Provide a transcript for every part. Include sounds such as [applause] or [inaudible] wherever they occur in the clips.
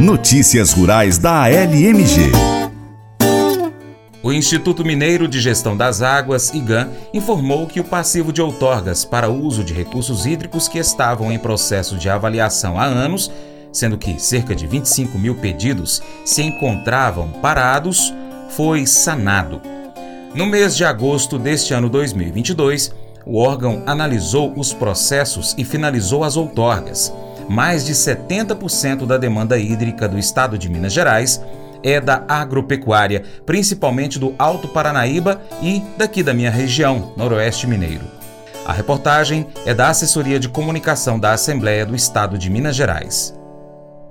Notícias Rurais da ALMG. O Instituto Mineiro de Gestão das Águas, IGAM, informou que o passivo de outorgas para uso de recursos hídricos que estavam em processo de avaliação há anos, sendo que cerca de 25 mil pedidos se encontravam parados, foi sanado. No mês de agosto deste ano 2022, o órgão analisou os processos e finalizou as outorgas mais de 70% da demanda hídrica do estado de Minas Gerais é da agropecuária, principalmente do Alto Paranaíba e daqui da minha região, Noroeste Mineiro. A reportagem é da Assessoria de Comunicação da Assembleia do Estado de Minas Gerais.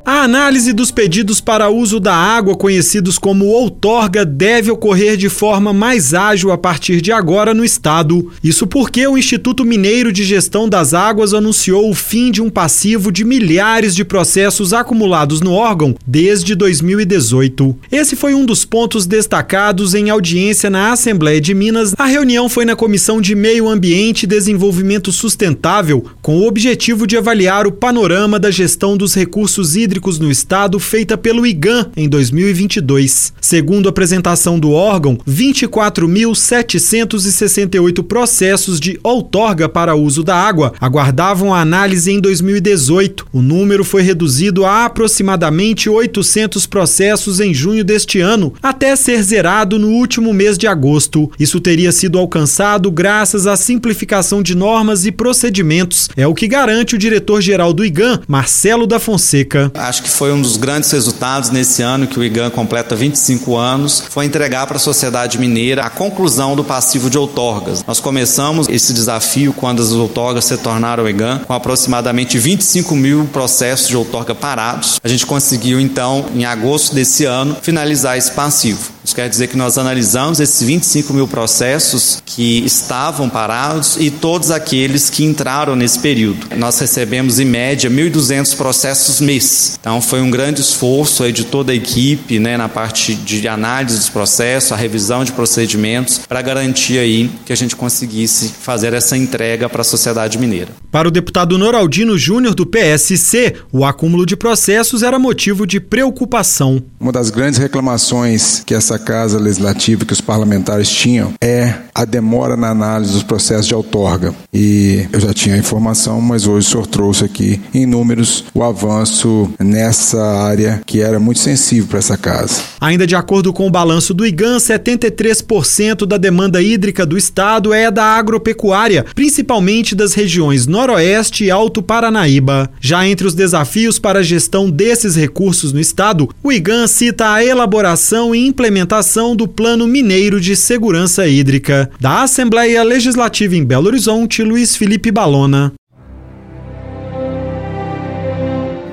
A análise dos pedidos para uso da água, conhecidos como outorga, deve ocorrer de forma mais ágil a partir de agora no estado. Isso porque o Instituto Mineiro de Gestão das Águas anunciou o fim de um passivo de milhares de processos acumulados no órgão desde 2018. Esse foi um dos pontos destacados em audiência na Assembleia de Minas. A reunião foi na Comissão de Meio Ambiente e Desenvolvimento Sustentável, com o objetivo de avaliar o panorama da gestão dos recursos hídricos hídricos no estado feita pelo IGAM em 2022. Segundo a apresentação do órgão, 24.768 processos de outorga para uso da água aguardavam a análise em 2018. O número foi reduzido a aproximadamente 800 processos em junho deste ano, até ser zerado no último mês de agosto. Isso teria sido alcançado graças à simplificação de normas e procedimentos, é o que garante o diretor-geral do IGAM, Marcelo da Fonseca. Acho que foi um dos grandes resultados nesse ano que o IGAN completa 25 anos, foi entregar para a sociedade mineira a conclusão do passivo de outorgas. Nós começamos esse desafio quando as outorgas se tornaram IGAN, com aproximadamente 25 mil processos de outorga parados. A gente conseguiu, então, em agosto desse ano, finalizar esse passivo. Isso quer dizer que nós analisamos esses 25 mil processos que estavam parados e todos aqueles que entraram nesse período. Nós recebemos, em média, 1.200 processos mês. Então, foi um grande esforço de toda a equipe né, na parte de análise dos processos, a revisão de procedimentos, para garantir aí que a gente conseguisse fazer essa entrega para a sociedade mineira. Para o deputado Noraldino Júnior, do PSC, o acúmulo de processos era motivo de preocupação. Uma das grandes reclamações que essa essa casa legislativa que os parlamentares tinham é a demora na análise dos processos de outorga. E eu já tinha a informação, mas hoje o senhor trouxe aqui em números o avanço nessa área que era muito sensível para essa casa. Ainda de acordo com o balanço do IGAN, 73% da demanda hídrica do estado é da agropecuária, principalmente das regiões Noroeste e Alto Paranaíba. Já entre os desafios para a gestão desses recursos no estado, o IGAN cita a elaboração e implementação implementação do Plano Mineiro de Segurança Hídrica. Da Assembleia Legislativa em Belo Horizonte, Luiz Felipe Balona.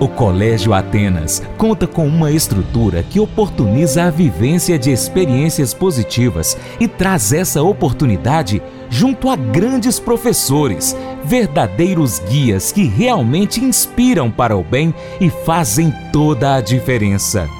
O Colégio Atenas conta com uma estrutura que oportuniza a vivência de experiências positivas e traz essa oportunidade junto a grandes professores, verdadeiros guias que realmente inspiram para o bem e fazem toda a diferença.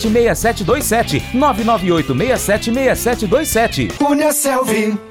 998676727. 998676727. Cunha Selvi.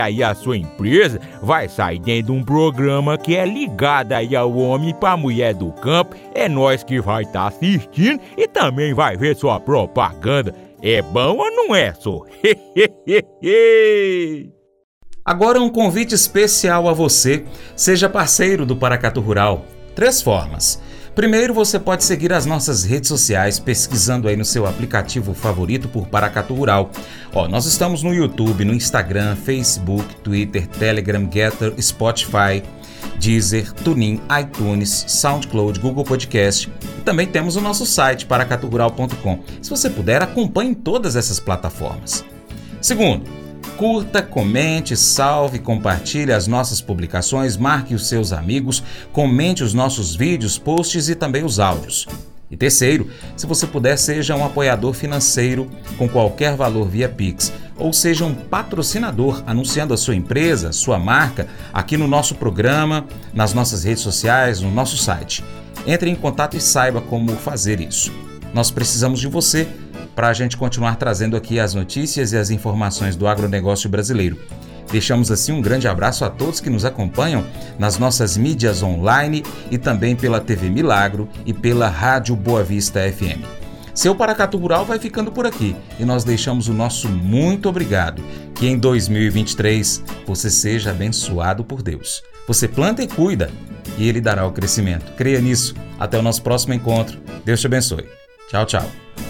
aí a sua empresa vai sair dentro de um programa que é ligado aí ao homem para mulher do campo. É nós que vai estar tá assistindo e também vai ver sua propaganda. É bom ou não é, só? [laughs] Agora um convite especial a você. Seja parceiro do Paracatu Rural. Três formas. Primeiro, você pode seguir as nossas redes sociais pesquisando aí no seu aplicativo favorito por Paracatu Rural. Ó, nós estamos no YouTube, no Instagram, Facebook, Twitter, Telegram, Getter, Spotify, Deezer, TuneIn, iTunes, SoundCloud, Google Podcast. Também temos o nosso site paracaturural.com. Se você puder, acompanhe todas essas plataformas. Segundo, Curta, comente, salve, compartilhe as nossas publicações, marque os seus amigos, comente os nossos vídeos, posts e também os áudios. E terceiro, se você puder, seja um apoiador financeiro com qualquer valor via Pix, ou seja um patrocinador anunciando a sua empresa, sua marca, aqui no nosso programa, nas nossas redes sociais, no nosso site. Entre em contato e saiba como fazer isso. Nós precisamos de você para a gente continuar trazendo aqui as notícias e as informações do agronegócio brasileiro. Deixamos assim um grande abraço a todos que nos acompanham nas nossas mídias online e também pela TV Milagro e pela Rádio Boa Vista FM. Seu Paracatu Rural vai ficando por aqui e nós deixamos o nosso muito obrigado. Que em 2023 você seja abençoado por Deus. Você planta e cuida e Ele dará o crescimento. Creia nisso. Até o nosso próximo encontro. Deus te abençoe. Tchau, tchau.